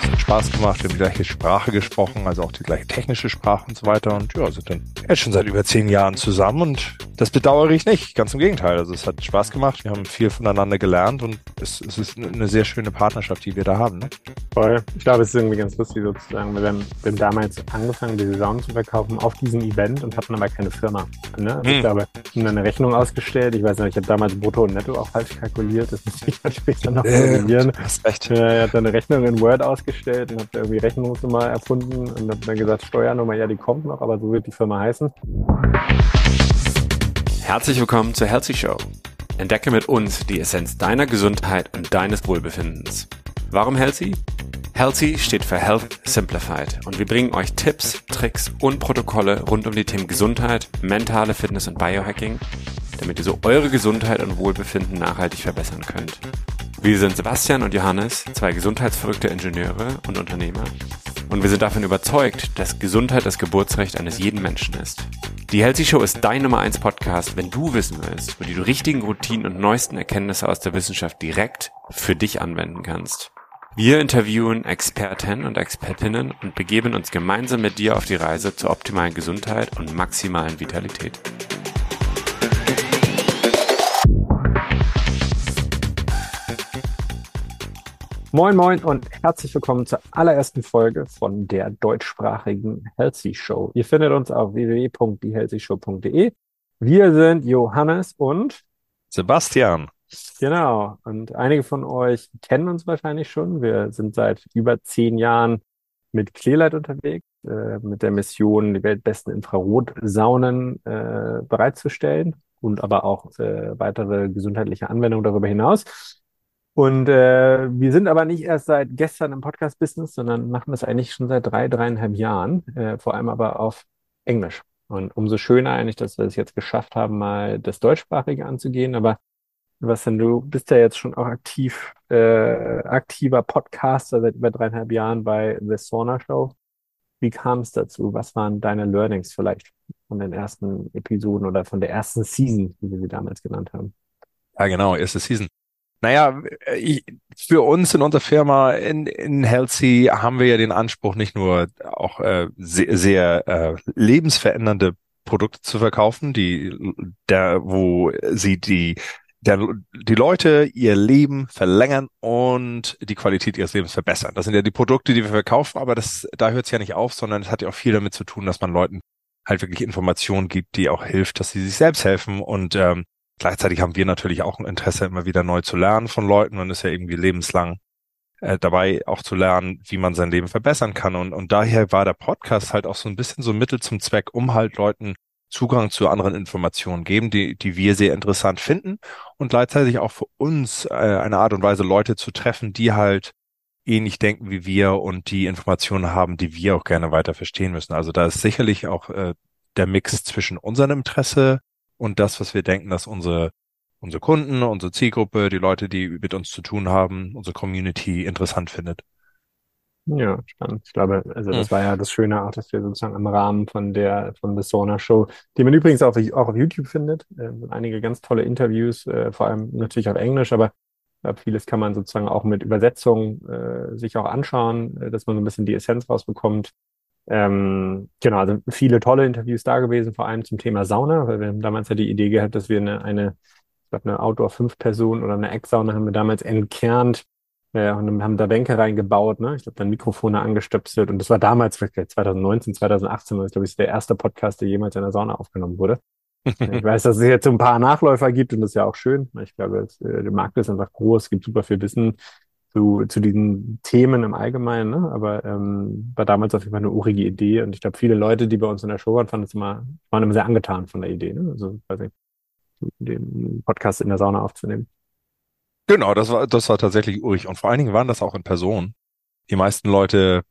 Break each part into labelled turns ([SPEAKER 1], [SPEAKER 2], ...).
[SPEAKER 1] Es hat Spaß gemacht, wir haben die gleiche Sprache gesprochen, also auch die gleiche technische Sprache und so weiter. Und ja, sind dann jetzt schon seit über zehn Jahren zusammen und das bedauere ich nicht. Ganz im Gegenteil. Also es hat Spaß gemacht, wir haben viel voneinander gelernt und es, es ist eine sehr schöne Partnerschaft, die wir da haben. Ne?
[SPEAKER 2] Voll. Ich glaube, es ist irgendwie ganz lustig sozusagen. Wir haben, wir haben damals angefangen, die Saison zu verkaufen auf diesem Event und hatten aber keine Firma. Ne? Also hm. Ich glaube, wir haben eine Rechnung ausgestellt. Ich weiß nicht, ich habe damals Brutto und Netto auch falsch kalkuliert. Das muss ich dann später noch korrigieren. Äh, hast recht. Ich habe dann eine Rechnung in Word ausgestellt und habe irgendwie Rechnungsnummer erfunden und habe dann gesagt, Steuernummer, ja, die kommt noch, aber so wird die Firma heißen.
[SPEAKER 3] Herzlich willkommen zur Healthy Show. Entdecke mit uns die Essenz deiner Gesundheit und deines Wohlbefindens. Warum Healthy? Healthy steht für Health Simplified und wir bringen euch Tipps, Tricks und Protokolle rund um die Themen Gesundheit, mentale Fitness und Biohacking, damit ihr so eure Gesundheit und Wohlbefinden nachhaltig verbessern könnt. Wir sind Sebastian und Johannes, zwei gesundheitsverrückte Ingenieure und Unternehmer. Und wir sind davon überzeugt, dass Gesundheit das Geburtsrecht eines jeden Menschen ist. Die Healthy Show ist dein Nummer 1 Podcast, wenn du wissen willst, wo du die richtigen Routinen und neuesten Erkenntnisse aus der Wissenschaft direkt für dich anwenden kannst. Wir interviewen Experten und Expertinnen und begeben uns gemeinsam mit dir auf die Reise zur optimalen Gesundheit und maximalen Vitalität.
[SPEAKER 2] Moin Moin und herzlich willkommen zur allerersten Folge von der deutschsprachigen Healthy Show. Ihr findet uns auf www.thehealthyshow.de. Wir sind Johannes und
[SPEAKER 1] Sebastian.
[SPEAKER 2] Genau. Und einige von euch kennen uns wahrscheinlich schon. Wir sind seit über zehn Jahren mit Clearlight unterwegs, äh, mit der Mission, die weltbesten Infrarotsaunen äh, bereitzustellen und aber auch äh, weitere gesundheitliche Anwendungen darüber hinaus. Und äh, wir sind aber nicht erst seit gestern im Podcast-Business, sondern machen das eigentlich schon seit drei, dreieinhalb Jahren, äh, vor allem aber auf Englisch. Und umso schöner eigentlich, dass wir es jetzt geschafft haben, mal das Deutschsprachige anzugehen. Aber was denn, du bist ja jetzt schon auch aktiv, äh, aktiver Podcaster seit über dreieinhalb Jahren bei The Sauna Show. Wie kam es dazu? Was waren deine Learnings vielleicht von den ersten Episoden oder von der ersten Season, wie wir sie damals genannt haben?
[SPEAKER 1] Ja, genau, erste Season. Naja, ich, für uns in unserer Firma in, in Healthy haben wir ja den Anspruch, nicht nur auch äh, sehr, sehr äh, lebensverändernde Produkte zu verkaufen, die der, wo sie die der, die Leute ihr Leben verlängern und die Qualität ihres Lebens verbessern. Das sind ja die Produkte, die wir verkaufen, aber das, da hört es ja nicht auf, sondern es hat ja auch viel damit zu tun, dass man Leuten halt wirklich Informationen gibt, die auch hilft, dass sie sich selbst helfen und ähm, Gleichzeitig haben wir natürlich auch ein Interesse, immer wieder neu zu lernen von Leuten. Man ist ja irgendwie lebenslang äh, dabei, auch zu lernen, wie man sein Leben verbessern kann. Und, und daher war der Podcast halt auch so ein bisschen so ein Mittel zum Zweck, um halt Leuten Zugang zu anderen Informationen geben, die, die wir sehr interessant finden und gleichzeitig auch für uns äh, eine Art und Weise Leute zu treffen, die halt ähnlich denken wie wir und die Informationen haben, die wir auch gerne weiter verstehen müssen. Also da ist sicherlich auch äh, der Mix zwischen unserem Interesse und das, was wir denken, dass unsere, unsere Kunden, unsere Zielgruppe, die Leute, die mit uns zu tun haben, unsere Community interessant findet.
[SPEAKER 2] Ja, spannend. Ich glaube, also das war ja das Schöne auch, dass wir sozusagen im Rahmen von der von The Sauna Show, die man übrigens auch, auch auf YouTube findet, äh, einige ganz tolle Interviews, äh, vor allem natürlich auf Englisch, aber glaube, vieles kann man sozusagen auch mit Übersetzung äh, sich auch anschauen, äh, dass man so ein bisschen die Essenz rausbekommt. Ähm, genau, also viele tolle Interviews da gewesen, vor allem zum Thema Sauna, weil wir haben damals ja die Idee gehabt, dass wir eine, eine ich glaube, eine Outdoor-Fünf-Personen oder eine Ecksauna haben wir damals entkernt äh, und haben da Bänke reingebaut, ne? Ich glaube, dann Mikrofone angestöpselt und das war damals, 2019, 2018, war das, glaube ich, der erste Podcast, der jemals in der Sauna aufgenommen wurde. ich weiß, dass es jetzt so ein paar Nachläufer gibt und das ist ja auch schön. Ich glaube, äh, der Markt ist einfach groß, es gibt super viel Wissen zu, zu diesen Themen im Allgemeinen, ne? aber ähm, war damals auf jeden Fall eine urige Idee und ich glaube, viele Leute, die bei uns in der Show waren, fanden es immer, waren immer sehr angetan von der Idee, ne? also nicht, den Podcast in der Sauna aufzunehmen.
[SPEAKER 1] Genau, das war, das war tatsächlich urig und vor allen Dingen waren das auch in Person. Die meisten Leute,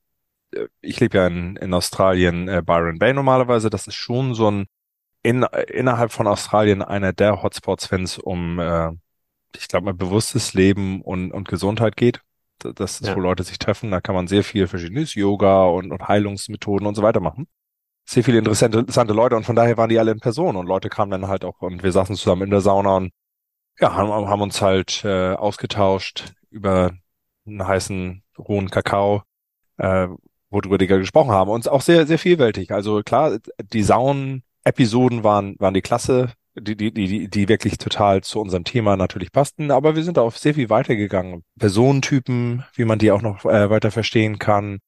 [SPEAKER 1] äh, ich lebe ja in, in Australien, äh, Byron Bay normalerweise, das ist schon so ein in, innerhalb von Australien einer der Hotspots, wenn es um äh, ich glaube, mal bewusstes Leben und, und Gesundheit geht. Das ist, ja. wo Leute sich treffen. Da kann man sehr viel verschiedenes Yoga und, und Heilungsmethoden und so weiter machen. Sehr viele interessante, interessante Leute und von daher waren die alle in Person und Leute kamen dann halt auch und wir saßen zusammen in der Sauna und ja, haben, haben uns halt äh, ausgetauscht über einen heißen rohen Kakao äh, worüber die gesprochen haben. Und auch sehr, sehr vielfältig. Also klar, die Saunen-Episoden waren, waren die Klasse, die, die, die, die wirklich total zu unserem Thema natürlich passten, aber wir sind da auch sehr viel weitergegangen. Personentypen, wie man die auch noch äh, weiter verstehen kann.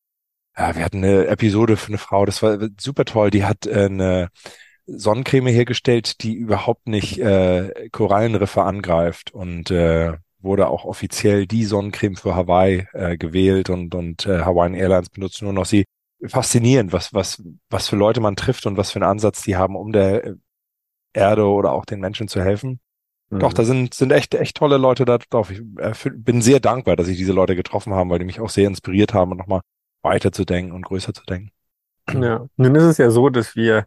[SPEAKER 1] Ja, wir hatten eine Episode für eine Frau, das war super toll, die hat äh, eine Sonnencreme hergestellt, die überhaupt nicht äh, Korallenriffe angreift und äh, wurde auch offiziell die Sonnencreme für Hawaii äh, gewählt und, und äh, Hawaiian Airlines benutzt nur noch sie. Faszinierend, was, was, was für Leute man trifft und was für einen Ansatz die haben, um der Erde oder auch den Menschen zu helfen. Mhm. Doch, da sind, sind echt, echt tolle Leute da drauf. Ich äh, bin sehr dankbar, dass ich diese Leute getroffen habe, weil die mich auch sehr inspiriert haben, nochmal weiterzudenken und größer zu denken.
[SPEAKER 2] Ja, nun ist es ja so, dass wir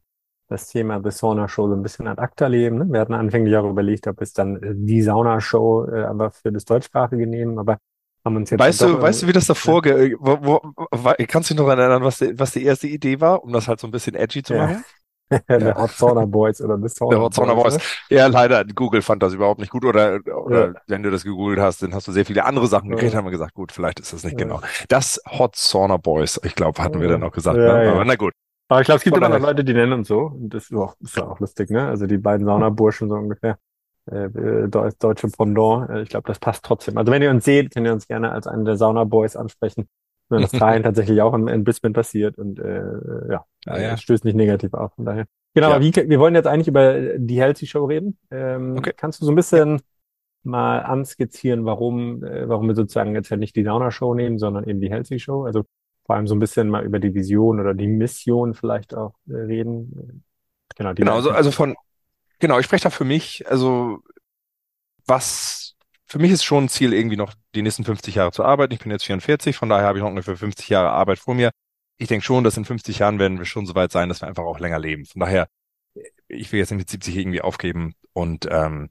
[SPEAKER 2] das Thema The Sauna Show so ein bisschen ad acta leben. Ne? Wir hatten anfänglich auch überlegt, ob es dann äh, die Sauna Show äh, aber für das deutschsprachige nehmen, aber haben uns jetzt
[SPEAKER 1] weißt du, weißt du, wie das davor, ja. wo, wo, kannst du dich noch erinnern, was die, was die erste Idee war, um das halt so ein bisschen edgy zu machen?
[SPEAKER 2] Ja. der Hot Sauna Boys oder
[SPEAKER 1] The Sauna, Hot Sauna Boys. Boys. Ja, leider, Google fand das überhaupt nicht gut oder, oder ja. wenn du das gegoogelt hast, dann hast du sehr viele andere Sachen gekriegt, haben wir gesagt, gut, vielleicht ist das nicht genau. Das Hot Sauna Boys, ich glaube, hatten wir dann auch gesagt. Ne? Aber na gut.
[SPEAKER 2] Aber ich glaube, es gibt immer noch Leute, die nennen uns so. Und das ist auch, ist ja auch lustig, ne? Also die beiden Saunaburschen so ungefähr. Äh, äh deutsche Pendant. Äh, ich glaube, das passt trotzdem. Also wenn ihr uns seht, könnt ihr uns gerne als einen der Saunaboys ansprechen. Das Teilen tatsächlich auch in, in Brisbane passiert und äh, ja, ah, ja. stößt nicht negativ auf. Von daher. Genau, ja. wie, wir wollen jetzt eigentlich über die Healthy Show reden. Ähm, okay. Kannst du so ein bisschen mal anskizzieren, warum, äh, warum wir sozusagen jetzt ja nicht die Sauna Show nehmen, sondern eben die Healthy Show? Also vor allem so ein bisschen mal über die Vision oder die Mission vielleicht auch äh, reden.
[SPEAKER 1] Genau, genau also, also von, genau, ich spreche da für mich, also was, für mich ist schon ein Ziel, irgendwie noch die nächsten 50 Jahre zu arbeiten. Ich bin jetzt 44, von daher habe ich noch ungefähr 50 Jahre Arbeit vor mir. Ich denke schon, dass in 50 Jahren werden wir schon so weit sein, dass wir einfach auch länger leben. Von daher, ich will jetzt nicht mit 70 irgendwie aufgeben und, ähm,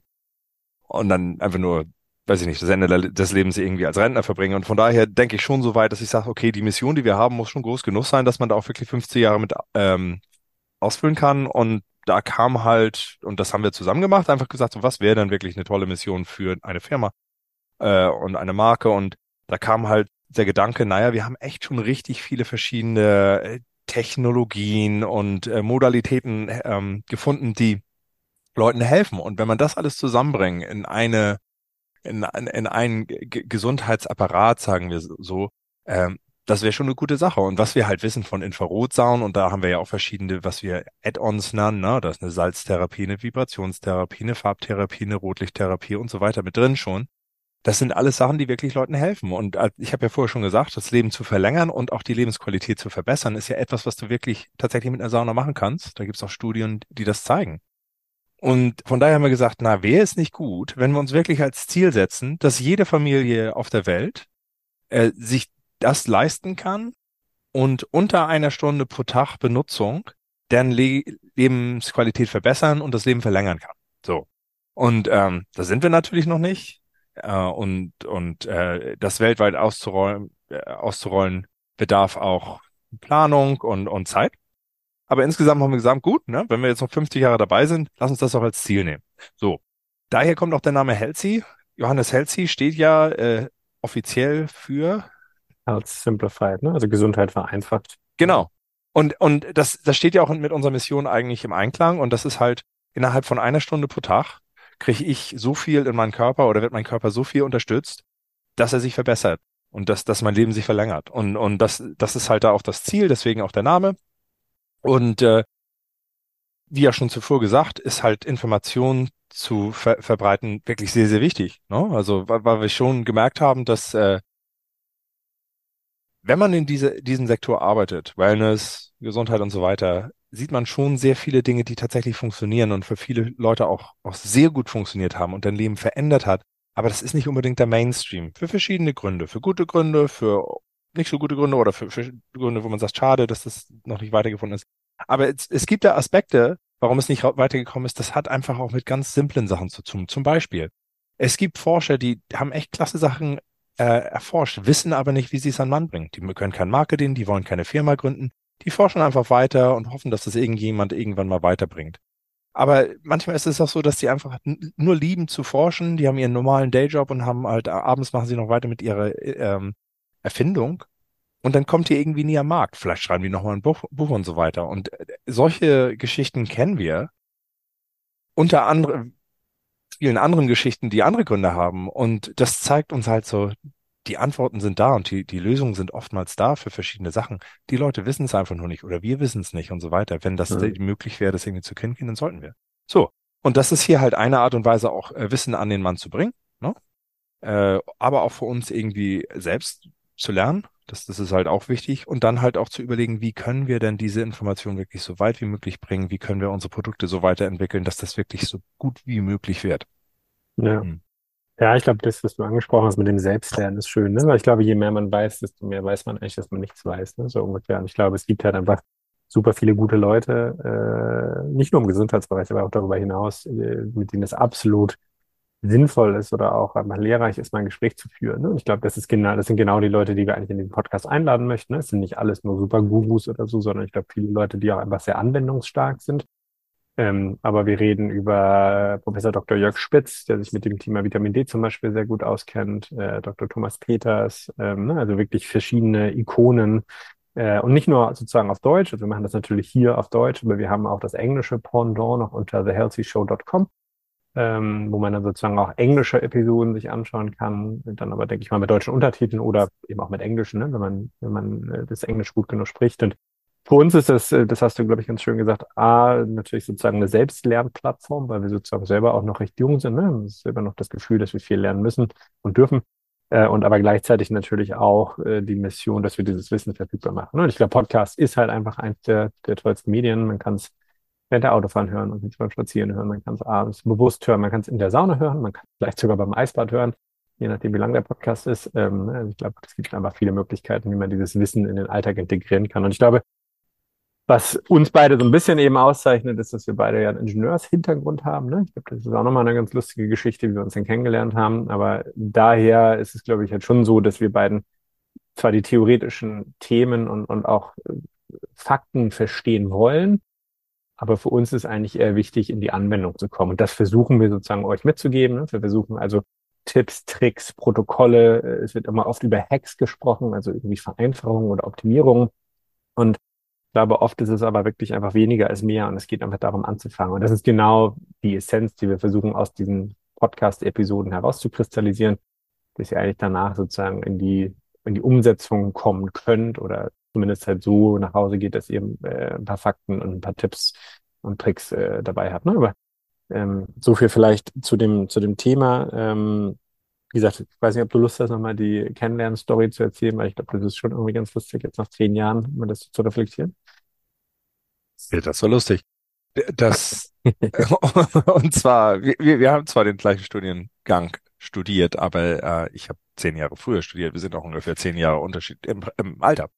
[SPEAKER 1] und dann einfach nur weiß ich nicht, das Ende des Lebens irgendwie als Rentner verbringe. Und von daher denke ich schon so weit, dass ich sage, okay, die Mission, die wir haben, muss schon groß genug sein, dass man da auch wirklich 50 Jahre mit ähm, ausfüllen kann. Und da kam halt, und das haben wir zusammen gemacht, einfach gesagt, so was wäre dann wirklich eine tolle Mission für eine Firma äh, und eine Marke. Und da kam halt der Gedanke, naja, wir haben echt schon richtig viele verschiedene äh, Technologien und äh, Modalitäten ähm, gefunden, die Leuten helfen. Und wenn man das alles zusammenbringt in eine in, in einen Gesundheitsapparat, sagen wir so, ähm, das wäre schon eine gute Sache. Und was wir halt wissen von Infrarotsaunen, und da haben wir ja auch verschiedene, was wir Add-ons nennen, ne? da ist eine Salztherapie, eine Vibrationstherapie, eine Farbtherapie, eine Rotlichttherapie und so weiter mit drin schon. Das sind alles Sachen, die wirklich Leuten helfen. Und ich habe ja vorher schon gesagt, das Leben zu verlängern und auch die Lebensqualität zu verbessern, ist ja etwas, was du wirklich tatsächlich mit einer Sauna machen kannst. Da gibt es auch Studien, die das zeigen. Und von daher haben wir gesagt, na, wäre es nicht gut, wenn wir uns wirklich als Ziel setzen, dass jede Familie auf der Welt äh, sich das leisten kann und unter einer Stunde pro Tag Benutzung deren Le Lebensqualität verbessern und das Leben verlängern kann. So. Und ähm, da sind wir natürlich noch nicht. Äh, und und äh, das weltweit auszurollen, äh, auszurollen bedarf auch Planung und, und Zeit. Aber insgesamt haben wir gesagt, gut, ne, wenn wir jetzt noch 50 Jahre dabei sind, lass uns das auch als Ziel nehmen. So. Daher kommt auch der Name Helsi. Johannes Helsi steht ja äh, offiziell für
[SPEAKER 2] Health Simplified, ne? Also Gesundheit vereinfacht.
[SPEAKER 1] Genau. Und, und das, das steht ja auch mit unserer Mission eigentlich im Einklang. Und das ist halt innerhalb von einer Stunde pro Tag kriege ich so viel in meinen Körper oder wird mein Körper so viel unterstützt, dass er sich verbessert und dass, dass mein Leben sich verlängert. Und, und das, das ist halt da auch das Ziel, deswegen auch der Name. Und äh, wie ja schon zuvor gesagt, ist halt Information zu ver verbreiten wirklich sehr, sehr wichtig. Ne? Also weil, weil wir schon gemerkt haben, dass äh, wenn man in diese, diesem Sektor arbeitet, Wellness, Gesundheit und so weiter, sieht man schon sehr viele Dinge, die tatsächlich funktionieren und für viele Leute auch, auch sehr gut funktioniert haben und dein Leben verändert hat. Aber das ist nicht unbedingt der Mainstream. Für verschiedene Gründe. Für gute Gründe, für nicht so gute Gründe oder für, für Gründe, wo man sagt, schade, dass das noch nicht weitergefunden ist. Aber es, es gibt da Aspekte, warum es nicht weitergekommen ist, das hat einfach auch mit ganz simplen Sachen zu tun. Zum Beispiel, es gibt Forscher, die haben echt klasse Sachen äh, erforscht, wissen aber nicht, wie sie es an Mann bringen. Die können kein Marketing, die wollen keine Firma gründen, die forschen einfach weiter und hoffen, dass das irgendjemand irgendwann mal weiterbringt. Aber manchmal ist es auch so, dass die einfach nur lieben zu forschen, die haben ihren normalen Dayjob und haben halt abends machen sie noch weiter mit ihrer ähm, Erfindung. Und dann kommt ihr irgendwie nie am Markt. Vielleicht schreiben die nochmal ein Buch, Buch und so weiter. Und äh, solche Geschichten kennen wir. Unter anderem vielen anderen Geschichten, die andere Gründe haben. Und das zeigt uns halt so, die Antworten sind da und die, die Lösungen sind oftmals da für verschiedene Sachen. Die Leute wissen es einfach nur nicht oder wir wissen es nicht und so weiter. Wenn das ja. möglich wäre, das irgendwie zu kennen, dann sollten wir. So. Und das ist hier halt eine Art und Weise, auch äh, Wissen an den Mann zu bringen, ne? Äh, aber auch für uns irgendwie selbst zu lernen. Das, das ist halt auch wichtig. Und dann halt auch zu überlegen, wie können wir denn diese Information wirklich so weit wie möglich bringen? Wie können wir unsere Produkte so weiterentwickeln, dass das wirklich so gut wie möglich wird?
[SPEAKER 2] Ja. Hm. Ja, ich glaube, das, was du angesprochen hast mit dem Selbstlernen, ist schön, ne? Weil ich glaube, je mehr man weiß, desto mehr weiß man eigentlich, dass man nichts weiß, ne? So ungefähr. Und ich glaube, es gibt halt einfach super viele gute Leute, äh, nicht nur im Gesundheitsbereich, aber auch darüber hinaus, äh, mit denen es absolut sinnvoll ist oder auch einfach lehrreich ist, mal ein Gespräch zu führen. Ne? Und ich glaube, das ist genau, das sind genau die Leute, die wir eigentlich in den Podcast einladen möchten. Ne? Es sind nicht alles nur super Gurus oder so, sondern ich glaube, viele Leute, die auch einfach sehr anwendungsstark sind ähm, aber wir reden über Professor Dr. Jörg Spitz, der sich mit dem Thema Vitamin D zum Beispiel sehr gut auskennt, äh, Dr. Thomas Peters, ähm, ne, also wirklich verschiedene Ikonen. Äh, und nicht nur sozusagen auf Deutsch, also wir machen das natürlich hier auf Deutsch, aber wir haben auch das englische Pendant noch unter thehealthyshow.com, ähm, wo man dann sozusagen auch englische Episoden sich anschauen kann, dann aber, denke ich mal, mit deutschen Untertiteln oder eben auch mit englischen, ne, wenn man, wenn man äh, das Englisch gut genug spricht. Und für uns ist das, äh, das hast du, glaube ich, ganz schön gesagt, A, natürlich sozusagen eine Selbstlernplattform, weil wir sozusagen selber auch noch recht jung sind. Ne? Es ist selber noch das Gefühl, dass wir viel lernen müssen und dürfen. Äh, und aber gleichzeitig natürlich auch die Mission, dass wir dieses Wissen verfügbar machen. Und ich glaube, Podcast ist halt einfach eins der, der tollsten Medien. Man kann es während der Autofahren hören und beim Spazieren hören. Man kann es abends bewusst hören. Man kann es in der Sauna hören. Man kann es vielleicht sogar beim Eisbad hören, je nachdem, wie lang der Podcast ist. Ähm, also ich glaube, es gibt einfach viele Möglichkeiten, wie man dieses Wissen in den Alltag integrieren kann. Und ich glaube, was uns beide so ein bisschen eben auszeichnet, ist, dass wir beide ja einen Ingenieurshintergrund haben. Ne? Ich glaube, das ist auch nochmal eine ganz lustige Geschichte, wie wir uns denn kennengelernt haben. Aber daher ist es, glaube ich, halt schon so, dass wir beiden zwar die theoretischen Themen und, und auch äh, Fakten verstehen wollen, aber für uns ist eigentlich eher wichtig, in die Anwendung zu kommen. Und das versuchen wir sozusagen euch mitzugeben. Ne? Wir versuchen also Tipps, Tricks, Protokolle. Äh, es wird immer oft über Hacks gesprochen, also irgendwie Vereinfachungen oder Optimierungen. Und ich glaube, oft ist es aber wirklich einfach weniger als mehr und es geht einfach darum anzufangen. Und das ist genau die Essenz, die wir versuchen aus diesen Podcast-Episoden herauszukristallisieren, dass ihr eigentlich danach sozusagen in die, in die Umsetzung kommen könnt oder zumindest halt so nach Hause geht, dass ihr äh, ein paar Fakten und ein paar Tipps und Tricks äh, dabei habt. Ne? Aber ähm, so viel vielleicht zu dem, zu dem Thema. Ähm, wie gesagt, ich weiß nicht, ob du Lust hast, nochmal die Kennenlernen-Story zu erzählen, weil ich glaube, das ist schon irgendwie ganz lustig, jetzt nach zehn Jahren mal das zu reflektieren.
[SPEAKER 1] Ja, das war lustig. Das, und zwar, wir, wir haben zwar den gleichen Studiengang studiert, aber äh, ich habe zehn Jahre früher studiert. Wir sind auch ungefähr zehn Jahre Unterschied im, im Alter.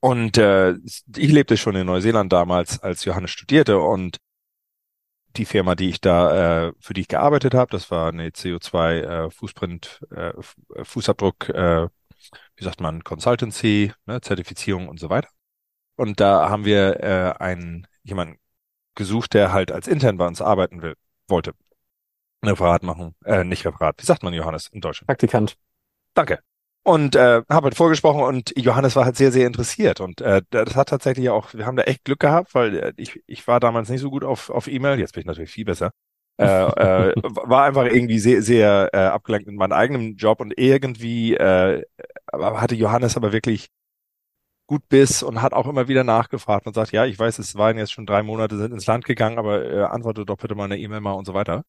[SPEAKER 1] Und äh, ich lebte schon in Neuseeland damals, als Johannes studierte und die Firma, die ich da, äh, für die ich gearbeitet habe, das war eine CO2 äh, Fußprint, äh, Fußabdruck, äh, wie sagt man, Consultancy, ne, Zertifizierung und so weiter. Und da haben wir äh, einen jemanden gesucht, der halt als intern bei uns arbeiten will, wollte. Referat machen, äh, nicht Referat. Wie sagt man Johannes in Deutschland?
[SPEAKER 2] Praktikant.
[SPEAKER 1] Danke. Und äh, habe halt vorgesprochen und Johannes war halt sehr, sehr interessiert. Und äh, das hat tatsächlich auch, wir haben da echt Glück gehabt, weil äh, ich, ich war damals nicht so gut auf, auf E-Mail, jetzt bin ich natürlich viel besser. äh, äh, war einfach irgendwie sehr, sehr äh, abgelenkt in meinem eigenen Job und irgendwie äh, hatte Johannes aber wirklich gut Biss und hat auch immer wieder nachgefragt und sagt, ja, ich weiß, es waren jetzt schon drei Monate, sind ins Land gegangen, aber äh, antworte doch bitte mal eine E-Mail mal und so weiter.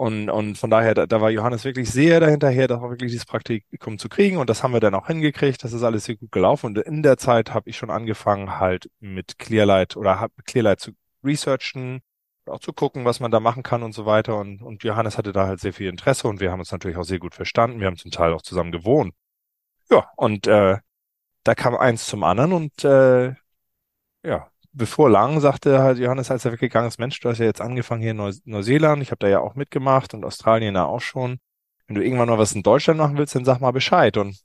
[SPEAKER 1] Und, und von daher, da, da war Johannes wirklich sehr dahinterher, da auch wirklich dieses Praktikum zu kriegen. Und das haben wir dann auch hingekriegt. Das ist alles sehr gut gelaufen. Und in der Zeit habe ich schon angefangen, halt mit Clearlight oder hab Clearlight zu researchen, auch zu gucken, was man da machen kann und so weiter. Und, und Johannes hatte da halt sehr viel Interesse und wir haben uns natürlich auch sehr gut verstanden. Wir haben zum Teil auch zusammen gewohnt. Ja, und äh, da kam eins zum anderen und äh, ja, bevor lang sagte halt Johannes, als er weggegangen ist, Mensch, du hast ja jetzt angefangen hier in Neu Neuseeland, ich habe da ja auch mitgemacht und Australien da auch schon. Wenn du irgendwann mal was in Deutschland machen willst, dann sag mal Bescheid. Und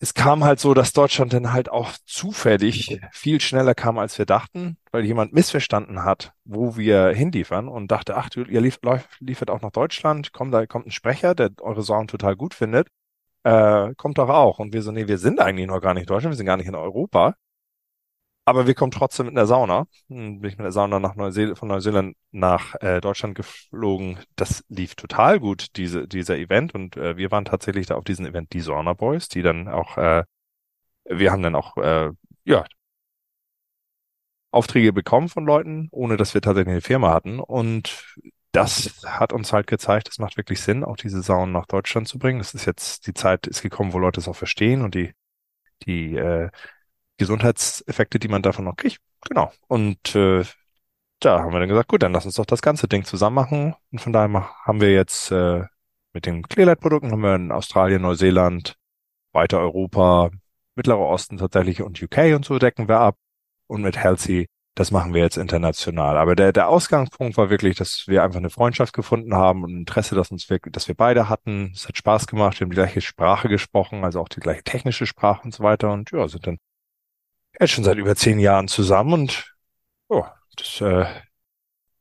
[SPEAKER 1] es kam halt so, dass Deutschland dann halt auch zufällig viel schneller kam, als wir dachten, weil jemand missverstanden hat, wo wir hinliefern und dachte, ach, ihr lief liefert auch nach Deutschland, komm, da kommt ein Sprecher, der eure Sound total gut findet. äh, kommt doch auch. Und wir so, nee, wir sind eigentlich noch gar nicht in Deutschland, wir sind gar nicht in Europa. Aber wir kommen trotzdem mit einer Sauna. Hm, bin ich mit der Sauna nach Neuseel von Neuseeland nach äh, Deutschland geflogen. Das lief total gut, diese, dieser Event. Und äh, wir waren tatsächlich da auf diesem Event die Sauna Boys, die dann auch, äh, wir haben dann auch, äh, ja, Aufträge bekommen von Leuten, ohne dass wir tatsächlich eine Firma hatten. Und das hat uns halt gezeigt, es macht wirklich Sinn, auch diese Saunen nach Deutschland zu bringen. Es ist jetzt, die Zeit ist gekommen, wo Leute es auch verstehen und die, die äh, Gesundheitseffekte, die man davon noch kriegt. Genau. Und äh, da haben wir dann gesagt, gut, dann lass uns doch das ganze Ding zusammen machen. Und von daher haben wir jetzt äh, mit den Clearlight-Produkten haben wir in Australien, Neuseeland, weiter Europa, Mittlerer Osten tatsächlich und UK und so decken wir ab. Und mit Healthy, das machen wir jetzt international. Aber der, der Ausgangspunkt war wirklich, dass wir einfach eine Freundschaft gefunden haben und Interesse, dass uns wirklich, dass wir beide hatten. Es hat Spaß gemacht, wir haben die gleiche Sprache gesprochen, also auch die gleiche technische Sprache und so weiter. Und ja, sind dann jetzt schon seit über zehn Jahren zusammen und oh, das, äh,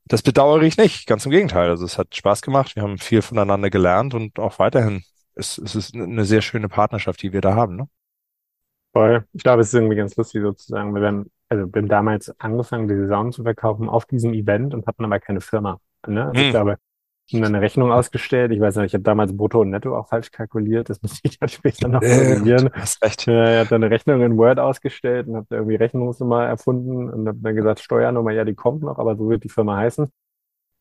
[SPEAKER 1] das bedauere ich nicht. Ganz im Gegenteil. Also es hat Spaß gemacht. Wir haben viel voneinander gelernt und auch weiterhin es, es ist eine sehr schöne Partnerschaft, die wir da haben. Ne?
[SPEAKER 2] Voll. Ich glaube, es ist irgendwie ganz lustig sozusagen. Wir haben, also wir haben damals angefangen, diese Saunen zu verkaufen auf diesem Event und hatten aber keine Firma. Ne? Also hm. Ich glaube, haben eine Rechnung ausgestellt. Ich weiß nicht, ich habe damals Brutto und Netto auch falsch kalkuliert. Das muss ich dann später noch korrigieren.
[SPEAKER 1] Äh, hast recht.
[SPEAKER 2] Ich habe dann eine Rechnung in Word ausgestellt und habe irgendwie Rechnungsnummer erfunden und habe dann gesagt, Steuernummer, ja, die kommt noch, aber so wird die Firma heißen.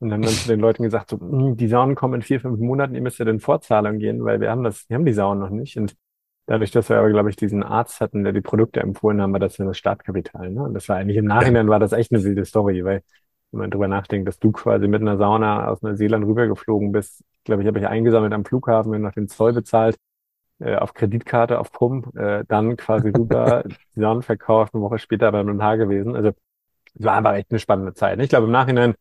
[SPEAKER 2] Und dann haben dann zu den Leuten gesagt, so, hm, die Saunen kommen in vier, fünf Monaten, ihr müsst ja in Vorzahlung gehen, weil wir haben das, wir haben die Saunen noch nicht. Und dadurch, dass wir aber, glaube ich, diesen Arzt hatten, der die Produkte empfohlen haben, war das ja das Startkapital. Ne? Und das war eigentlich im Nachhinein war das echt eine wilde Story, weil wenn man drüber nachdenkt, dass du quasi mit einer Sauna aus Neuseeland rübergeflogen bist. Ich glaube, ich habe mich eingesammelt am Flughafen, mir noch den Zoll bezahlt, äh, auf Kreditkarte, auf Pump, äh, dann quasi rüber, die Sauna verkauft, eine Woche später beim Notar gewesen. Also es war einfach echt eine spannende Zeit. Ich glaube, im Nachhinein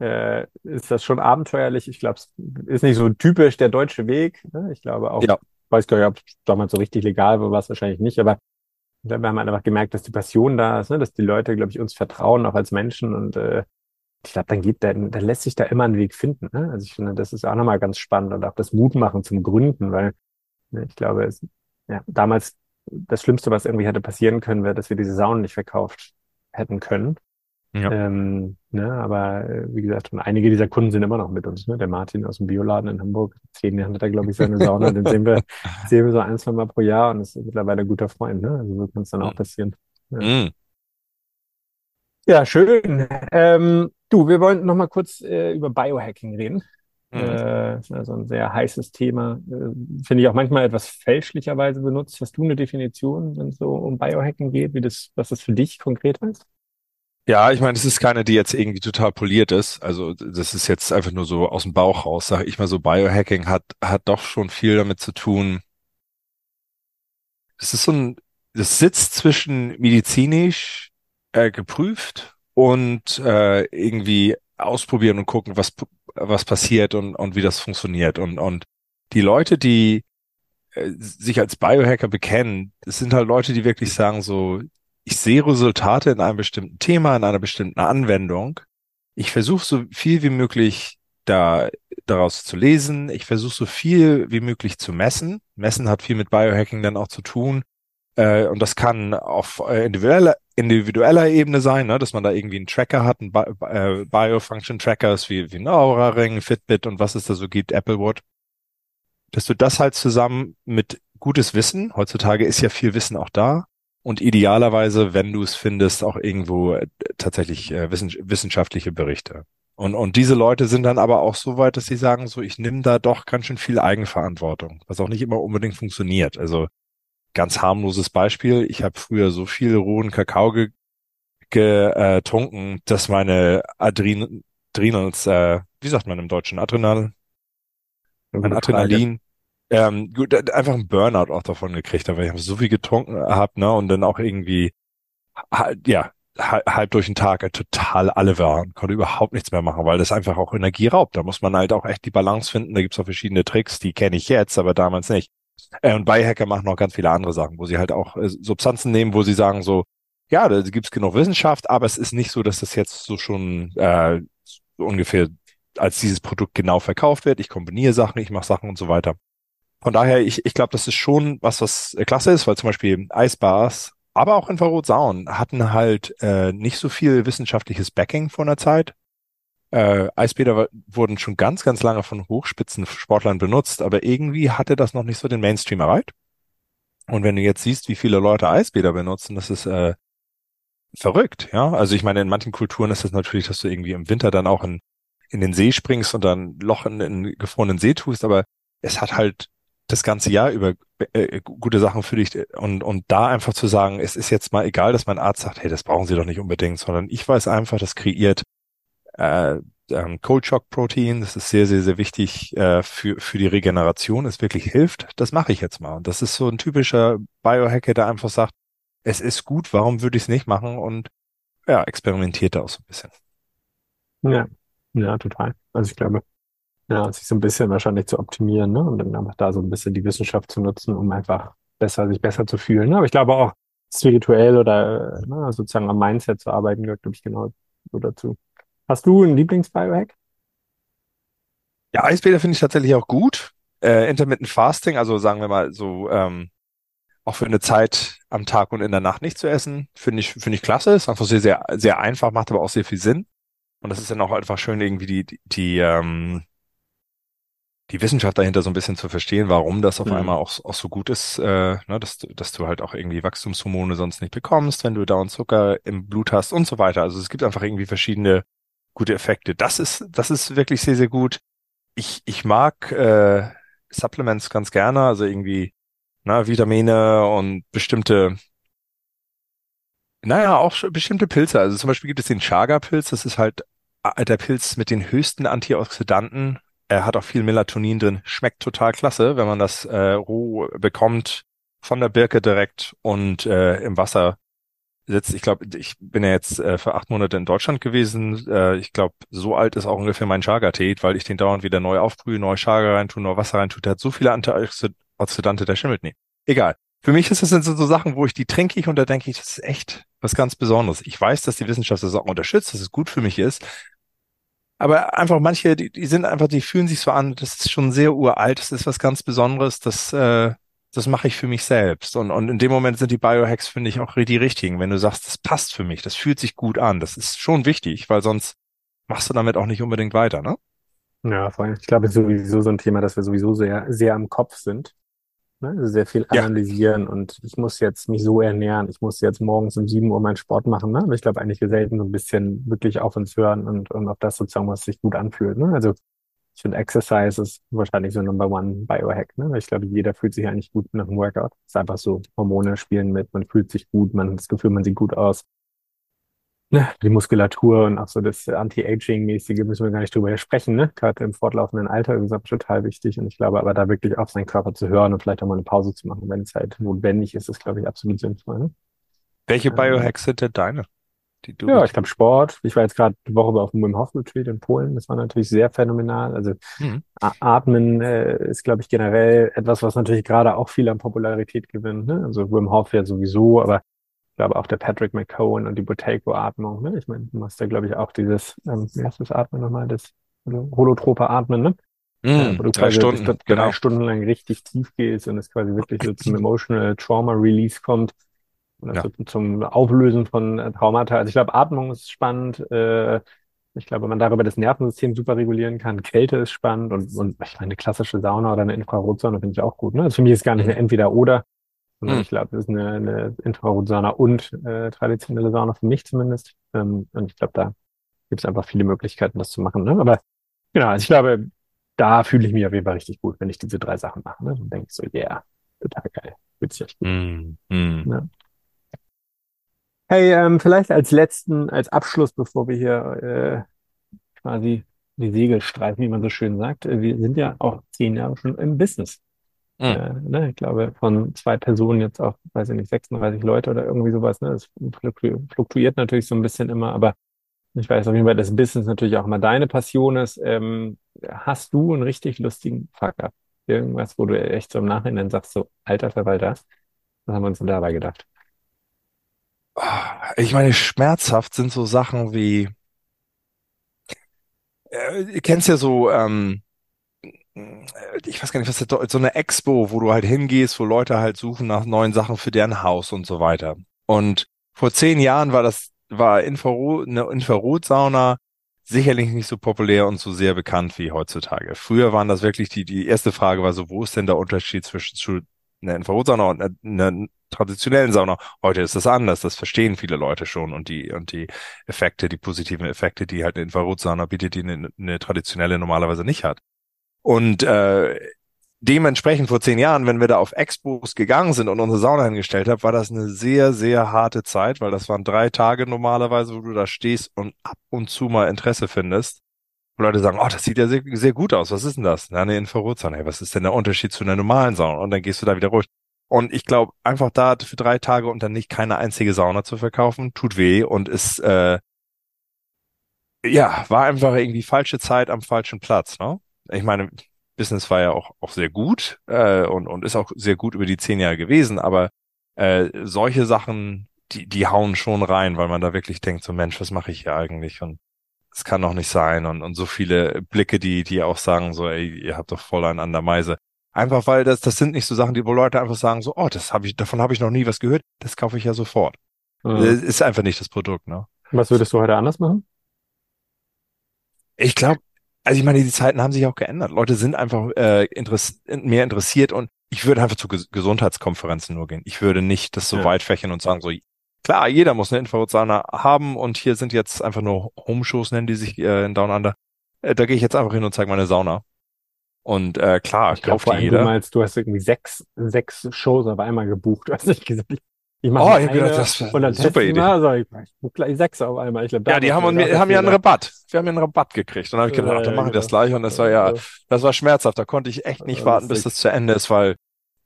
[SPEAKER 2] äh, ist das schon abenteuerlich. Ich glaube, es ist nicht so typisch der deutsche Weg. Ne? Ich glaube auch, ja. weiß gar nicht, ob es damals so richtig legal war, war es wahrscheinlich nicht, aber wir haben einfach gemerkt, dass die Passion da ist, ne? dass die Leute, glaube ich, uns vertrauen, auch als Menschen und äh, ich glaube, dann gibt, dann, dann lässt sich da immer ein Weg finden. Ne? Also ich finde, das ist auch nochmal ganz spannend und auch das Mut machen zum Gründen, weil ne, ich glaube, es, ja, damals das Schlimmste, was irgendwie hätte passieren können, wäre, dass wir diese Saunen nicht verkauft hätten können. Ja. Ähm, ne, aber äh, wie gesagt, und einige dieser Kunden sind immer noch mit uns. Ne? Der Martin aus dem Bioladen in Hamburg, zehn Jahre hat er, glaube ich, seine Sauna. den sehen wir, sehen wir so ein, zwei Mal pro Jahr und ist mittlerweile ein guter Freund. Ne? Also so kann es dann auch passieren. Ja. Mm. Ja, schön. Ähm, du, wir wollen noch mal kurz äh, über Biohacking reden. Mhm. Äh, ist also ein sehr heißes Thema. Äh, Finde ich auch manchmal etwas fälschlicherweise benutzt. Hast du eine Definition, wenn es so um Biohacking geht, wie das, was das für dich konkret heißt?
[SPEAKER 1] Ja, ich meine, es ist keine, die jetzt irgendwie total poliert ist. Also das ist jetzt einfach nur so aus dem Bauch raus, sage ich mal so. Biohacking hat hat doch schon viel damit zu tun. Es ist so ein, das sitzt zwischen medizinisch äh, geprüft und äh, irgendwie ausprobieren und gucken, was, was passiert und, und wie das funktioniert. Und, und die Leute, die äh, sich als Biohacker bekennen, das sind halt Leute, die wirklich sagen so, ich sehe Resultate in einem bestimmten Thema, in einer bestimmten Anwendung. Ich versuche so viel wie möglich da daraus zu lesen. Ich versuche so viel wie möglich zu messen. Messen hat viel mit Biohacking dann auch zu tun. Äh, und das kann auf äh, individueller, individueller Ebene sein, ne, dass man da irgendwie einen Tracker hat, einen äh, Biofunction-Trackers wie, wie ein Aura-Ring, Fitbit und was es da so gibt, Applewood. Dass du das halt zusammen mit gutes Wissen, heutzutage ist ja viel Wissen auch da, und idealerweise, wenn du es findest, auch irgendwo äh, tatsächlich äh, wissen, wissenschaftliche Berichte. Und, und diese Leute sind dann aber auch so weit, dass sie sagen, so, ich nehme da doch ganz schön viel Eigenverantwortung, was auch nicht immer unbedingt funktioniert. Also ganz harmloses Beispiel. Ich habe früher so viel rohen Kakao ge getrunken, dass meine Adren Adrenals, äh, wie sagt man im Deutschen, Adrenal, mein Adrenalin, ähm, gut, einfach ein Burnout auch davon gekriegt habe, weil ich so viel getrunken habe, ne, und dann auch irgendwie, ja, halb durch den Tag total alle waren, konnte überhaupt nichts mehr machen, weil das einfach auch Energie raubt. Da muss man halt auch echt die Balance finden. Da gibt's auch verschiedene Tricks, die kenne ich jetzt, aber damals nicht. Äh, und Biohacker machen noch ganz viele andere Sachen, wo sie halt auch äh, Substanzen nehmen, wo sie sagen so, ja, da gibt's genug Wissenschaft, aber es ist nicht so, dass das jetzt so schon äh, ungefähr als dieses Produkt genau verkauft wird. Ich kombiniere Sachen, ich mache Sachen und so weiter. von daher, ich, ich glaube, das ist schon was, was klasse ist, weil zum Beispiel Eisbars, aber auch Infrarotsaunen hatten halt äh, nicht so viel wissenschaftliches Backing von der Zeit. Äh, Eisbäder wurden schon ganz, ganz lange von Hochspitzensportlern benutzt, aber irgendwie hatte das noch nicht so den Mainstream erreicht. Und wenn du jetzt siehst, wie viele Leute Eisbäder benutzen, das ist äh, verrückt, ja. Also ich meine, in manchen Kulturen ist das natürlich, dass du irgendwie im Winter dann auch in, in den See springst und dann Loch in den gefrorenen See tust, aber es hat halt das ganze Jahr über äh, gute Sachen für dich und, und da einfach zu sagen, es ist jetzt mal egal, dass mein Arzt sagt, hey, das brauchen Sie doch nicht unbedingt, sondern ich weiß einfach, das kreiert äh, ähm, Cold Shock Protein, das ist sehr, sehr, sehr wichtig äh, für, für die Regeneration, es wirklich hilft, das mache ich jetzt mal. Und das ist so ein typischer Biohacker, der einfach sagt, es ist gut, warum würde ich es nicht machen? Und ja, experimentiert da auch so ein bisschen.
[SPEAKER 2] Ja, ja, total. Also ich glaube, ja, sich so ein bisschen wahrscheinlich zu optimieren, ne? Und dann einfach da so ein bisschen die Wissenschaft zu nutzen, um einfach besser, sich besser zu fühlen. Ne? Aber ich glaube auch spirituell oder ne, sozusagen am Mindset zu arbeiten, gehört, glaube ich, genau so dazu. Hast du einen Lieblings-Biohack?
[SPEAKER 1] Ja, Eisbäder finde ich tatsächlich auch gut. Äh, Intermittent Fasting, also sagen wir mal so, ähm, auch für eine Zeit am Tag und in der Nacht nicht zu essen, finde ich, finde ich klasse. Ist einfach sehr, sehr, sehr einfach, macht aber auch sehr viel Sinn. Und das ist dann auch einfach schön, irgendwie die, die, die ähm, die Wissenschaft dahinter so ein bisschen zu verstehen, warum das auf mhm. einmal auch, auch so gut ist, äh, ne, dass, du, dass du halt auch irgendwie Wachstumshormone sonst nicht bekommst, wenn du da und Zucker im Blut hast und so weiter. Also es gibt einfach irgendwie verschiedene gute Effekte. Das ist, das ist wirklich sehr, sehr gut. Ich, ich mag äh, Supplements ganz gerne, also irgendwie na, Vitamine und bestimmte, naja, auch bestimmte Pilze. Also zum Beispiel gibt es den Chaga-Pilz, das ist halt äh, der Pilz mit den höchsten Antioxidanten er hat auch viel Melatonin drin. Schmeckt total klasse, wenn man das äh, roh bekommt von der Birke direkt und äh, im Wasser sitzt. Ich glaube, ich bin ja jetzt äh, für acht Monate in Deutschland gewesen. Äh, ich glaube, so alt ist auch ungefähr mein Chaga-Tee, weil ich den dauernd wieder neu aufbrühe, neu Chaga reintue, neu Wasser reintue. Der hat so viele Antioxidante, der schimmelt nie. Egal. Für mich ist das so, so Sachen, wo ich die trinke ich und da denke ich, das ist echt was ganz Besonderes. Ich weiß, dass die Wissenschaft das auch unterstützt, dass es gut für mich ist, aber einfach manche, die, die sind einfach, die fühlen sich so an, das ist schon sehr uralt, das ist was ganz Besonderes, das, äh, das mache ich für mich selbst. Und, und in dem Moment sind die Biohacks, finde ich, auch die richtigen. Wenn du sagst, das passt für mich, das fühlt sich gut an, das ist schon wichtig, weil sonst machst du damit auch nicht unbedingt weiter, ne?
[SPEAKER 2] Ja, vor allem, ich glaube, sowieso so ein Thema, dass wir sowieso sehr, sehr am Kopf sind. Ne? Also sehr viel
[SPEAKER 1] Ja.
[SPEAKER 2] analysieren und ich muss jetzt mich so ernähren, ich muss jetzt morgens um sieben Uhr meinen Sport machen. Ne? Aber ich glaube eigentlich wir selten so ein bisschen wirklich auf uns hören und, und auf das sozusagen, was sich gut anfühlt. Ne? Also ich finde, Exercise ist wahrscheinlich so Number One Biohack. Ne? Weil Ich glaube, jeder fühlt sich eigentlich gut nach dem Workout. Es ist einfach so, Hormone spielen mit, man fühlt sich gut, man hat das Gefühl, man sieht gut aus ne, die Muskulatur und auch so das Anti-Aging-mäßige müssen wir gar nicht drüber sprechen, ne? Gerade im fortlaufenden Alter ist das total wichtig. Und ich glaube, aber da wirklich auf seinen Körper zu hören und vielleicht auch mal eine Pause zu machen, wenn es halt notwendig ist, ist, glaube ich, absolut sinnvoll. Ne?
[SPEAKER 1] Welche
[SPEAKER 2] Ähm,
[SPEAKER 1] Biohacks sind denn deine, die du
[SPEAKER 2] ja, ich glaube Sport. Ich war jetzt gerade die Woche auf dem Wim Hof Retreat in Polen. Das war natürlich sehr phänomenal. Also
[SPEAKER 1] Mhm.
[SPEAKER 2] Atmen äh, ist, glaube ich, generell etwas, was natürlich gerade auch viel an Popularität gewinnt. Ne? Also Wim Hof ja sowieso, aber ich glaube auch der Patrick McCowan und die Boteco-Atmung. Ne? Ich meine, du machst da, glaube ich, auch dieses, ähm, wie heißt das Atmen nochmal, das holotrope Atmen, ne?
[SPEAKER 1] Mhm.
[SPEAKER 2] wo du
[SPEAKER 1] Drei
[SPEAKER 2] quasi,
[SPEAKER 1] Stunden,
[SPEAKER 2] drei
[SPEAKER 1] genau.
[SPEAKER 2] Stunden lang richtig tief gehst und es quasi wirklich so zum Emotional Trauma Release kommt. Und
[SPEAKER 1] Ja.
[SPEAKER 2] also zum Auflösen von äh, Traumata. Also ich glaube, Atmung ist spannend. Äh, ich glaube, man darüber das Nervensystem super regulieren kann. Kälte ist spannend und, und ich meine, eine klassische Sauna oder eine Infrarotsauna finde ich auch gut. Ne? Also für mich ist gar nicht
[SPEAKER 1] Mhm.
[SPEAKER 2] eine Entweder-Oder, sondern
[SPEAKER 1] Mhm.
[SPEAKER 2] ich glaube, es ist eine, eine Infrarotsauna und äh, traditionelle Sauna für mich zumindest. Ähm, und ich glaube, da gibt es einfach viele Möglichkeiten, das zu machen. Ne? Aber genau, also ich glaube, da fühle ich mich auf jeden Fall richtig gut, wenn ich diese drei Sachen mache. Ne? Dann denke ich so, yeah, total geil. Fühlt sich echt gut.
[SPEAKER 1] Mhm. Mhm.
[SPEAKER 2] Ja. Hey, ähm, vielleicht als letzten, als Abschluss, bevor wir hier äh, quasi die Segel streifen, wie man so schön sagt. Äh, Wir sind ja auch zehn Jahre schon im Business.
[SPEAKER 1] Mhm.
[SPEAKER 2] Äh, ne? Ich glaube, von zwei Personen jetzt auf, weiß ich nicht, 36 Leute oder irgendwie sowas. Ne? Das fluktu- fluktuiert natürlich so ein bisschen immer, aber ich weiß auf jeden Fall, dass Business natürlich auch immer deine Passion ist. Ähm, hast du einen richtig lustigen Fuck-up? Irgendwas, wo du echt so im Nachhinein sagst, so, alter Verwalter, was haben wir uns denn dabei gedacht?
[SPEAKER 1] Ich meine, schmerzhaft sind so Sachen wie, äh, du kennst ja so, ähm, ich weiß gar nicht, was das, so eine Expo, wo du halt hingehst, wo Leute halt suchen nach neuen Sachen für deren Haus und so weiter. Und vor zehn Jahren war das, war Infrarot, eine Infrarotsauna sicherlich nicht so populär und so sehr bekannt wie heutzutage. Früher waren das wirklich die, die erste Frage war so, wo ist denn der Unterschied zwischen einer Infrarotsauna und einer, einer traditionellen Sauna? Heute ist das anders. Das verstehen viele Leute schon und die, und die Effekte, die positiven Effekte, die halt eine Infrarotsauna bietet, die eine, eine traditionelle normalerweise nicht hat. Und äh, dementsprechend vor zehn Jahren, wenn wir da auf Expos gegangen sind und unsere Sauna hingestellt haben, war das eine sehr, sehr harte Zeit, weil das waren drei Tage normalerweise, wo du da stehst und ab und zu mal Interesse findest. Und Leute sagen, oh, das sieht ja sehr, sehr gut aus. Was ist denn das? Na, eine Infrarotsauna. Hey, was ist denn der Unterschied zu einer normalen Sauna? Und dann gehst du da wieder ruhig. Und ich glaube, einfach da für drei Tage und dann nicht keine einzige Sauna zu verkaufen, tut weh und ist, äh, ja, war einfach irgendwie falsche Zeit am falschen Platz, ne? Ich meine, Business war ja auch, auch sehr gut äh, und, und ist auch sehr gut über die zehn Jahre gewesen, aber äh, solche Sachen, die, die hauen schon rein, weil man da wirklich denkt, so Mensch, was mache ich hier eigentlich? Und es kann doch nicht sein. Und, und so viele Blicke, die, die auch sagen, so, ey, ihr habt doch voll einen an der Meise. Einfach weil das, das sind nicht so Sachen, die wo Leute einfach sagen, so, oh, das habe ich, davon habe ich noch nie was gehört, das kaufe ich ja sofort. Mhm. Ist einfach nicht das Produkt, ne?
[SPEAKER 2] Was würdest du heute anders machen?
[SPEAKER 1] Ich glaube, also ich meine, die Zeiten haben sich auch geändert. Leute sind einfach äh, interess mehr interessiert und ich würde einfach zu Ges Gesundheitskonferenzen nur gehen. Ich würde nicht das so ja. weit fächern und sagen, so klar, jeder muss eine Infrarotsauna haben und hier sind jetzt einfach nur Home-Shows, nennen die sich äh, in Down Under. Äh, da gehe ich jetzt einfach hin und zeige meine Sauna. Und äh, klar,
[SPEAKER 2] ich kauft glaub, die jeder. Du meinst, du hast irgendwie sechs, sechs Shows auf einmal gebucht. Du hast nicht gesagt,
[SPEAKER 1] ich mache oh, ich eine das und dann super Idee. Mal, also ich, ich gleich sechs auf einmal. Ich glaub,
[SPEAKER 2] ja, die haben, wir, haben ja einen Rabatt. Wir haben ja einen Rabatt gekriegt. Und dann habe ich gedacht, ach, dann mache ich das gleich. Und das war ja, das war schmerzhaft. Da konnte ich echt nicht warten, bis das zu Ende ist, weil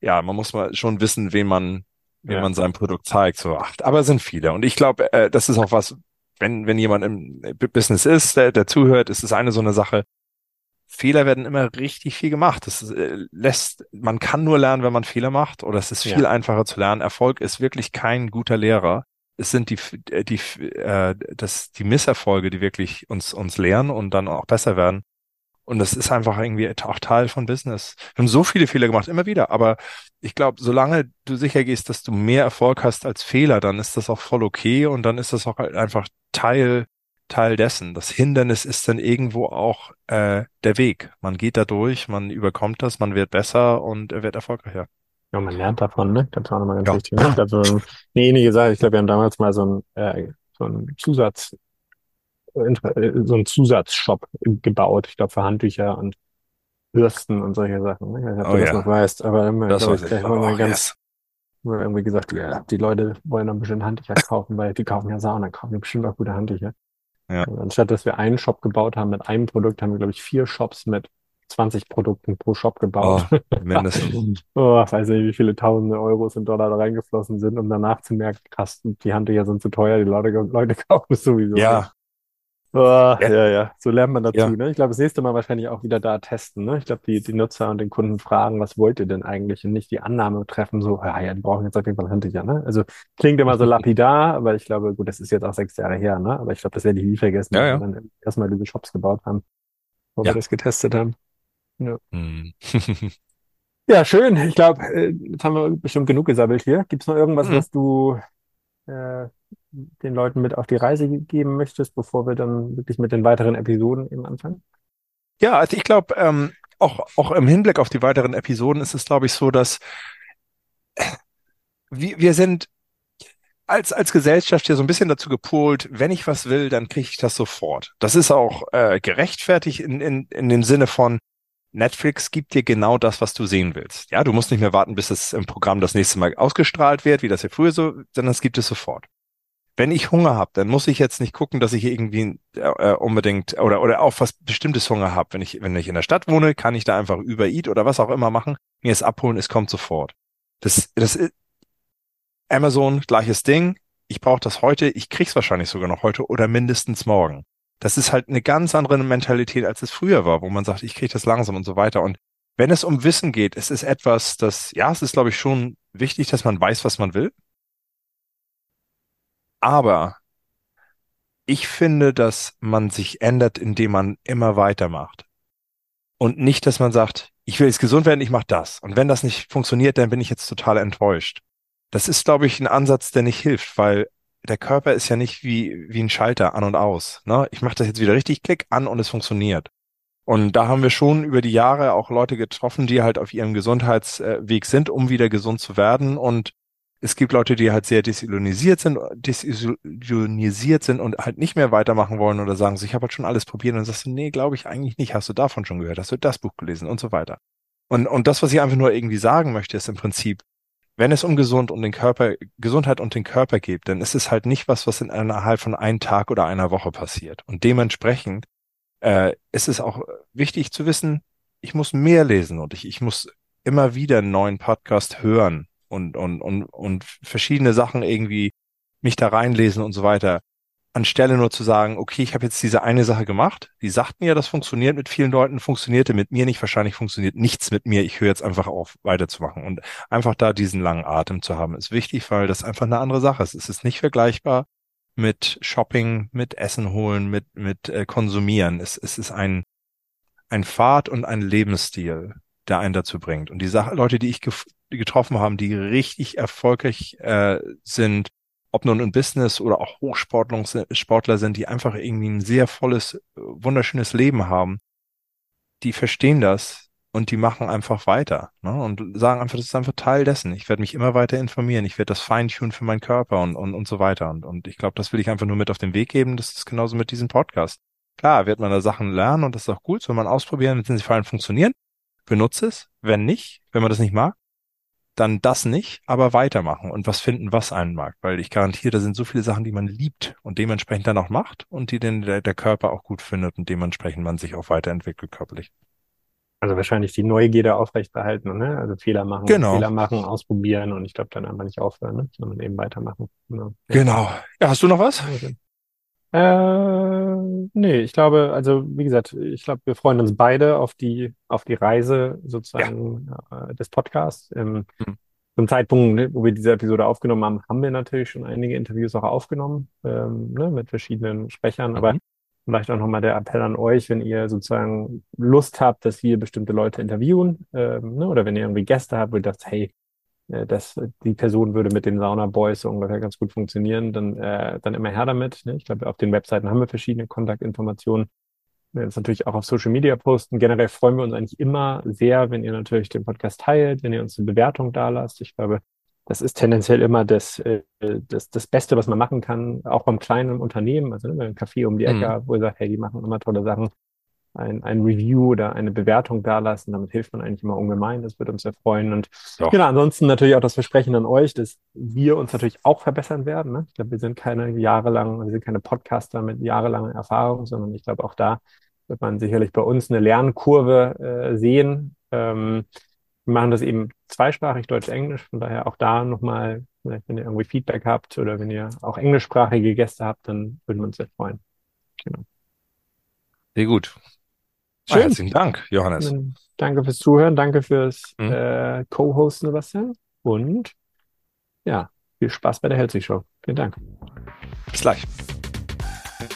[SPEAKER 2] ja, man muss mal schon wissen, wen man, wen ja. man sein Produkt zeigt. So, ach, aber es sind viele. Und ich glaube, äh, das ist auch was, wenn, wenn jemand im Business ist, der, der zuhört, ist es eine so eine Sache, Fehler werden immer richtig viel gemacht. Das äh, lässt, man kann nur lernen, wenn man Fehler macht, oder es ist viel ja. einfacher zu lernen. Erfolg ist wirklich kein guter Lehrer. Es sind die, äh, die, äh, das, die Misserfolge, die wirklich uns, uns lehren und dann auch besser werden. Und das ist einfach irgendwie auch Teil von Business. Wir haben so viele Fehler gemacht, immer wieder. Aber ich glaube, solange du sicher gehst, dass du mehr Erfolg hast als Fehler, dann ist das auch voll okay und dann ist das auch halt einfach Teil Teil dessen. Das Hindernis ist dann irgendwo auch äh, der Weg. Man geht da durch, man überkommt das, man wird besser und er wird erfolgreicher. Ja, man lernt davon, ne? Das war nochmal ganz ja. wichtig. Ne? Ich glaube, so eine ähnliche Sache. Ich glaube, wir haben damals mal so ein, äh, so ein Zusatz, so ein Zusatzshop gebaut. Ich glaube, für Handtücher und Bürsten und solche Sachen. Ne? Ich weiß nicht, ob
[SPEAKER 1] oh,
[SPEAKER 2] du
[SPEAKER 1] das
[SPEAKER 2] noch weißt, aber immer,
[SPEAKER 1] das
[SPEAKER 2] ich,
[SPEAKER 1] ich,
[SPEAKER 2] oh, mal ganz, yes. irgendwie gesagt, ja, die Leute wollen dann bestimmt Handtücher kaufen, weil die kaufen ja Sauna, kaufen bestimmt auch gute Handtücher. Ja. Also anstatt dass wir einen Shop gebaut haben mit einem Produkt, haben wir, glaube ich, vier Shops mit 20 Produkten pro Shop gebaut.
[SPEAKER 1] Oh, mindestens.
[SPEAKER 2] oh, ich weiß nicht, wie viele tausende Euros und Dollar da reingeflossen sind, um danach zu merken, krass, die Handtücher sind zu teuer, die Leute, Leute kaufen es sowieso.
[SPEAKER 1] Ja,
[SPEAKER 2] Oh, ja. ja, ja, so lernt man dazu. Ja. Ne? Ich glaube, das nächste Mal wahrscheinlich auch wieder da testen. Ne? Ich glaube, die, die Nutzer und den Kunden fragen, was wollt ihr denn eigentlich? Und nicht die Annahme treffen, so, ja, ja, die brauchen jetzt auf jeden Fall Handtücher. Ne? Also klingt immer so lapidar, aber ich glaube, gut, das ist jetzt auch sechs Jahre her. Ne? Aber ich glaube, das werde ich nie vergessen,
[SPEAKER 1] ja, ja.
[SPEAKER 2] wir dann erstmal diese Shops gebaut haben, wo wir das getestet haben. Ja. Hm. ja, schön. Ich glaube, äh, jetzt haben wir bestimmt genug gesammelt hier. Gibt es noch irgendwas, hm. was du äh, den Leuten mit auf die Reise geben möchtest, bevor wir dann wirklich mit den weiteren Episoden eben anfangen?
[SPEAKER 1] Ja, also ich glaube, ähm, auch, auch im Hinblick auf die weiteren Episoden ist es, glaube ich, so, dass wir, wir sind als, als Gesellschaft ja so ein bisschen dazu gepolt, wenn ich was will, dann kriege ich das sofort. Das ist auch äh, gerechtfertigt in, in, in dem Sinne von, Netflix gibt dir genau das, was du sehen willst. Ja, du musst nicht mehr warten, bis es im Programm das nächste Mal ausgestrahlt wird, wie das ja früher so, sondern es gibt es sofort. Wenn ich Hunger habe, dann muss ich jetzt nicht gucken, dass ich irgendwie äh, unbedingt oder oder auch was bestimmtes Hunger habe. Wenn ich wenn ich in der Stadt wohne, kann ich da einfach über Eat oder was auch immer machen, mir es abholen, es kommt sofort. Das das ist Amazon gleiches Ding. Ich brauche das heute, ich krieg's wahrscheinlich sogar noch heute oder mindestens morgen das ist halt eine ganz andere Mentalität, als es früher war, wo man sagt, ich kriege das langsam und so weiter. Und wenn es um Wissen geht, es ist etwas, das, ja, es ist, glaube ich, schon wichtig, dass man weiß, was man will. Aber ich finde, dass man sich ändert, indem man immer weitermacht. Und nicht, dass man sagt, ich will jetzt gesund werden, ich mache das. Und wenn das nicht funktioniert, dann bin ich jetzt total enttäuscht. Das ist, glaube ich, ein Ansatz, der nicht hilft, weil der Körper ist ja nicht wie, wie ein Schalter an und aus. Ne? Ich mache das jetzt wieder richtig, klick an und es funktioniert. Und da haben wir schon über die Jahre auch Leute getroffen, die halt auf ihrem Gesundheitsweg sind, um wieder gesund zu werden. Und es gibt Leute, die halt sehr desillusionisiert sind, desillusionisiert sind und halt nicht mehr weitermachen wollen oder sagen, so, ich habe halt schon alles probiert und sagst du, nee, glaube ich eigentlich nicht. Hast du davon schon gehört? Hast du das Buch gelesen und so weiter? Und, und das, was ich einfach nur irgendwie sagen möchte, ist im Prinzip, wenn es um gesund und den Körper, Gesundheit und den Körper geht, dann ist es halt nicht was, was in innerhalb von einem Tag oder einer Woche passiert. Und dementsprechend äh, ist es auch wichtig zu wissen, ich muss mehr lesen und ich, ich muss immer wieder einen neuen Podcast hören und, und, und, und verschiedene Sachen irgendwie mich da reinlesen und so weiter. Anstelle nur zu sagen, okay, ich habe jetzt diese eine Sache gemacht, die sagten ja, das funktioniert mit vielen Leuten, funktionierte mit mir nicht, wahrscheinlich funktioniert nichts mit mir, ich höre jetzt einfach auf, weiterzumachen. Und einfach da diesen langen Atem zu haben, ist wichtig, weil das einfach eine andere Sache ist. Es ist nicht vergleichbar mit Shopping, mit Essen holen, mit, mit äh, Konsumieren. Es, es ist ein, ein Pfad und ein Lebensstil, der einen dazu bringt. Und die Sache, Leute, die ich getroffen habe, die richtig erfolgreich äh, sind, ob nun im Business oder auch Hochsportler sind, die einfach irgendwie ein sehr volles, wunderschönes Leben haben, die verstehen das und die machen einfach weiter ne? und sagen einfach, das ist einfach Teil dessen. Ich werde mich immer weiter informieren, ich werde das feintunen für meinen Körper und, und, und so weiter. Und, und ich glaube, das will ich einfach nur mit auf den Weg geben. Das ist genauso mit diesem Podcast. Klar, wird man da Sachen lernen und das ist auch gut, soll man ausprobieren, wenn sie vor allem funktionieren. Benutze es. Wenn nicht, wenn man das nicht mag, dann das nicht, aber weitermachen und was finden, was einen mag. Weil ich garantiere, da sind so viele Sachen, die man liebt und dementsprechend dann auch macht und die den der, der Körper auch gut findet und dementsprechend man sich auch weiterentwickelt körperlich.
[SPEAKER 2] Also wahrscheinlich die Neugierde aufrechterhalten, ne? Also Fehler machen, genau. Fehler machen, ausprobieren und ich glaube dann einfach nicht aufhören, ne? sondern eben weitermachen.
[SPEAKER 1] Genau. genau. Ja, hast du noch was?
[SPEAKER 2] Äh, nee, ich glaube, also wie gesagt, ich glaube, wir freuen uns beide auf die, auf die Reise sozusagen ja. äh, des Podcasts. Ähm, hm. Zum Zeitpunkt, ne, wo wir diese Episode aufgenommen haben, haben wir natürlich schon einige Interviews auch aufgenommen, ähm, ne, mit verschiedenen Sprechern, mhm. aber Vielleicht auch nochmal der Appell an euch, wenn ihr sozusagen Lust habt, dass wir bestimmte Leute interviewen, ähm, ne, oder wenn ihr irgendwie Gäste habt, wo ihr dacht, hey, äh, das, die Person würde mit den Sauna Boys ungefähr ganz gut funktionieren, dann, äh, dann immer her damit. Ne? Ich glaube, auf den Webseiten haben wir verschiedene Kontaktinformationen. Wir werden es natürlich auch auf Social Media posten. Generell freuen wir uns eigentlich immer sehr, wenn ihr natürlich den Podcast teilt, wenn ihr uns eine Bewertung da lasst. Ich glaube, das ist tendenziell immer das, äh, das, das Beste, was man machen kann, auch beim kleinen Unternehmen, also ne, ein Café um die Ecke, mhm. wo ihr sagt, hey, die machen immer tolle Sachen, ein, ein Review oder eine Bewertung dalassen, damit hilft man eigentlich immer ungemein, das wird uns sehr freuen. Und Doch. genau, ansonsten natürlich auch das Versprechen an euch, dass wir uns natürlich auch verbessern werden. Ne? Ich glaube, wir sind keine jahrelang, wir sind keine Podcaster mit jahrelanger Erfahrung, sondern ich glaube, auch da wird man sicherlich bei uns eine Lernkurve äh, sehen. Ähm, wir machen das eben zweisprachig, Deutsch-Englisch. Von daher auch da nochmal, vielleicht wenn ihr irgendwie Feedback habt oder wenn ihr auch englischsprachige Gäste habt, dann würden wir uns sehr freuen. Genau.
[SPEAKER 1] Sehr gut. Schön. Ah, herzlichen Dank, Johannes.
[SPEAKER 2] Danke fürs Zuhören, danke fürs mhm. äh, Co-Hosten, Sebastian. Und ja, viel Spaß bei der Healthy Show. Vielen Dank.
[SPEAKER 1] Bis gleich.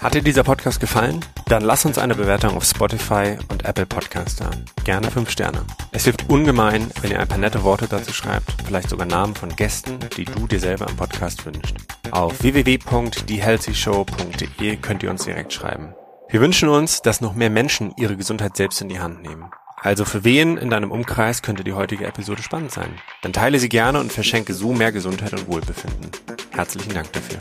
[SPEAKER 3] Hat dir dieser Podcast gefallen? Dann lass uns eine Bewertung auf Spotify und Apple Podcast da. Gerne fünf Sterne. Es hilft ungemein, wenn ihr ein paar nette Worte dazu schreibt, vielleicht sogar Namen von Gästen, die du dir selber im Podcast wünschst. Auf www.thehealthyshow.de könnt ihr uns direkt schreiben. Wir wünschen uns, dass noch mehr Menschen ihre Gesundheit selbst in die Hand nehmen. Also für wen in deinem Umkreis könnte die heutige Episode spannend sein? Dann teile sie gerne und verschenke so mehr Gesundheit und Wohlbefinden. Herzlichen Dank dafür.